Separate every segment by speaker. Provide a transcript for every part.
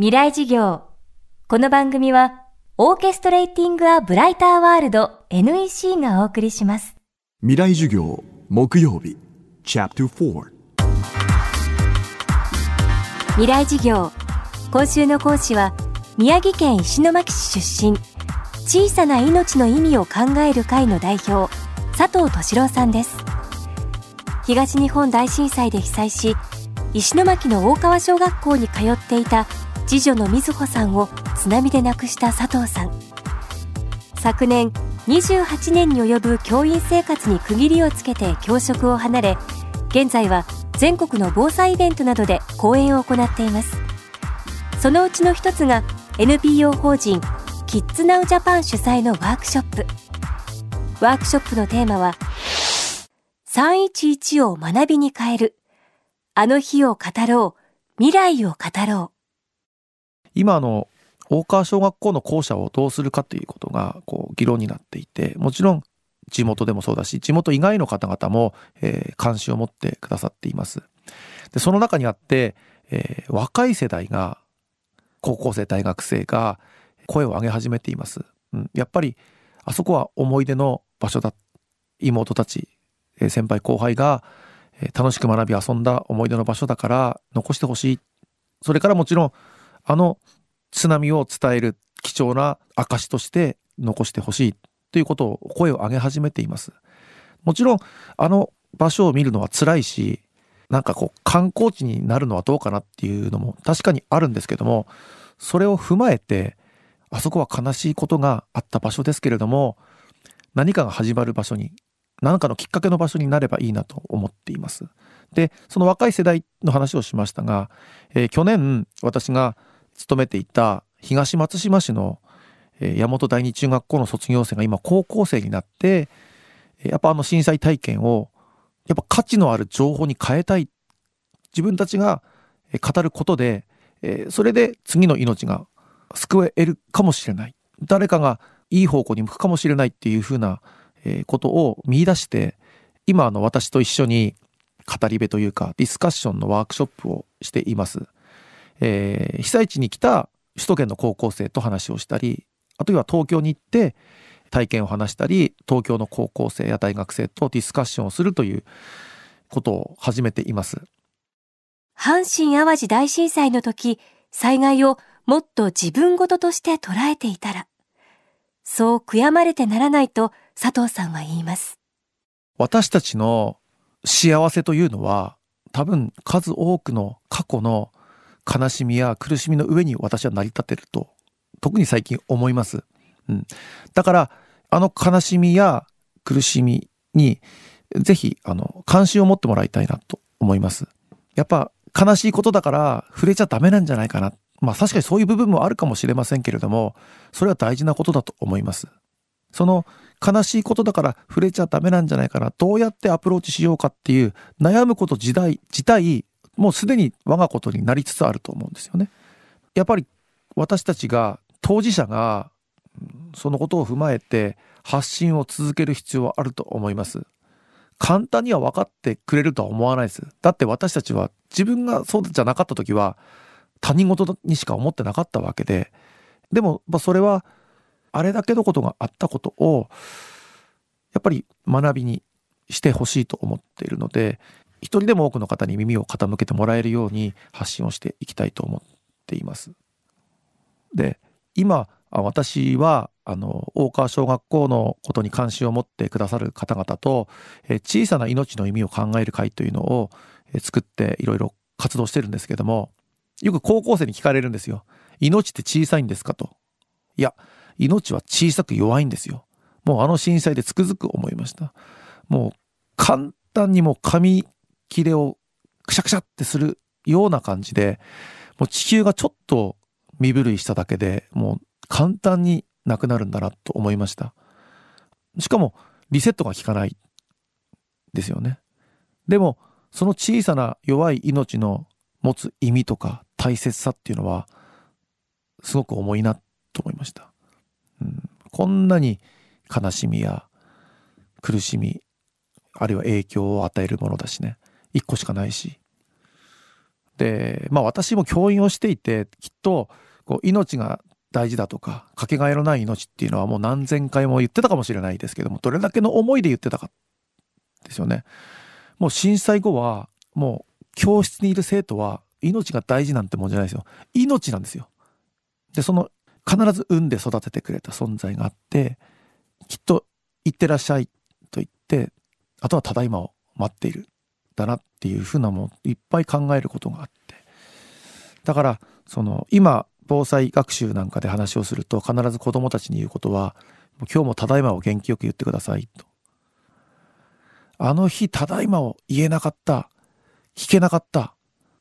Speaker 1: 未来事業。この番組は、オーケストレーティング・ア・ブライター・ワールド NEC がお送りします。
Speaker 2: 未来授業木曜日 Chapter 4
Speaker 1: 未来事業。今週の講師は、宮城県石巻市出身、小さな命の意味を考える会の代表、佐藤敏郎さんです。東日本大震災で被災し、石巻の大川小学校に通っていた次女の瑞穂さんを津波で亡くした佐藤さん。昨年、28年に及ぶ教員生活に区切りをつけて教職を離れ、現在は全国の防災イベントなどで講演を行っています。そのうちの一つが NPO 法人キッズナウジャパン主催のワークショップ。ワークショップのテーマは311を学びに変える。あの日を語ろう。未来を語ろう
Speaker 3: 今あの大川小学校の校舎をどうするかということがこう議論になっていてもちろん地元でもそうだし地元以外の方々も、えー関心を持ってくださっています。でその中にあって、えー若い世代が高校生大学生が声を上げ始めています。うん、やっぱりあそこは思い出の場所だ妹たち、えー先輩後輩が、え楽しく学び遊んだ思い出の場所だから残してほしいそれからもちろんあの津波を伝える貴重な証として残してほしいということを声を上げ始めています。もちろんあの場所を見るのは辛いしなんかこう観光地になるのはどうかなっていうのも確かにあるんですけどもそれを踏まえてあそこは悲しいことがあった場所ですけれども何かが始まる場所に何かのきっかけの場所になればいいなと思っています。でその若い世代の話をしましたが、えー去年私が勤めていた東松島市の、えー山本第二中学校の卒業生が今高校生になってやっぱあの震災体験をやっぱ価値のある情報に変えたい自分たちが語ることで、それで次の命が救えるかもしれない誰かがいい方向に向くかもしれないっていうふうな、ことを見出して今あの私と一緒に語り部というかディスカッションのワークショップをしています。えー被災地に来た首都圏の高校生と話をしたりあるいは東京に行って体験を話したり東京の高校生や大学生とディスカッションをするということを始めています。
Speaker 1: う。阪神淡路大震災の時、災害をもっと自分ごととして捉えていたら、そう悔やまれてならないと佐藤さんは言います。
Speaker 3: 私たちの幸せというのは多分数多くの過去の悲しみや苦しみの上に私は成り立ってると特に最近思います。うん、だからあの悲しみや苦しみにぜひあの関心を持ってもらいたいなと思います。やっぱ悲しいことだから触れちゃダメなんじゃないかな。まあ確かにそういう部分もあるかもしれませんけれどもそれは大事なことだと思います。その悲しいことだから触れちゃダメなんじゃないかなどうやってアプローチしようかっていう悩むこと自体自体もうすでに我がことになりつつあると思うんですよね。やっぱり私たちが当事者がそのことを踏まえて発信を続ける必要はあると思います。簡単には分かってくれるとは思わないです。だって私たちは自分がそうじゃなかった時は他人事にしか思ってなかったわけででもまそれはあれだけのことがあったことをやっぱり学びにしてほしいと思っているので一人でも多くの方に耳を傾けてもらえるように発信をしていきたいと思っています。で今私はあの大川小学校のことに関心を持ってくださる方々と小さな命の意味を考える会というのを作っていろいろ活動してるんですけどもよく高校生に聞かれるんですよ。命って小さいんですか？と。いや命は小さく弱いんですよ。もうあの震災でつくづく思いました。もう簡単にもう紙切れをくしゃくしゃってするような感じで、もう地球がちょっと身震いしただけでもう簡単になくなるんだなと思いました。しかもリセットが効かないですよね。でもその小さな弱い命の持つ意味とか大切さっていうのはすごく重いなと思いました。うん、こんなに悲しみや苦しみあるいは影響を与えるものだしね一個しかないしで、まあ私も教員をしていて、きっと、こう、命が大事だとか、かけがえのない命っていうのはもう何千回も言ってたかもしれないですけども、どれだけの思いで言ってたか、ですよね。もう震災後は、もう教室にいる生徒は命が大事なんてもんじゃないですよ。命なんですよ。で、その必ず産んで育ててくれた存在があって、きっと行ってらっしゃいと言って、あとはただいまを待っている。だなっていうふうなもいっぱい考えることがあって。だから、その、今、防災学習なんかで話をすると必ず子供たちに言うことは、今日もただいまを元気よく言ってくださいと。あの日ただいまを言えなかった、聞けなかった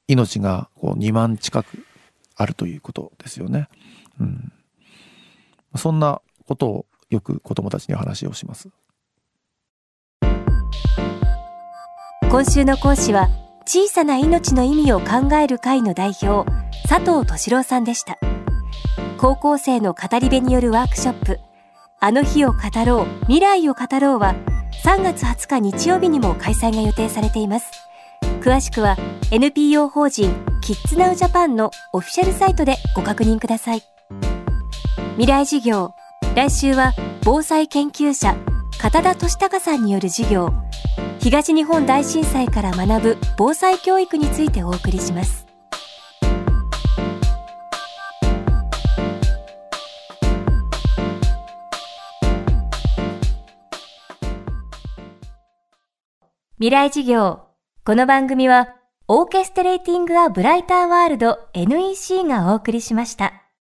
Speaker 3: 命がこう2万近くあるということですよね。うん。そんなことをよく子供たちに話をします。
Speaker 1: 今週の講師は小さな命の意味を考える会の代表佐藤敏郎さんでした。高校生の語り部によるワークショップあの日を語ろう未来を語ろうは3月20日日曜日にも開催が予定されています。詳しくは NPO 法人キッズナウジャパンのオフィシャルサイトでご確認ください。未来事業来週は防災研究者片田俊孝さんによる授業。東日本大震災から学ぶ防災教育についてお送りします未来事業この番組はオーケストレーティング・ア・ブライター・ワールド NEC がお送りしました。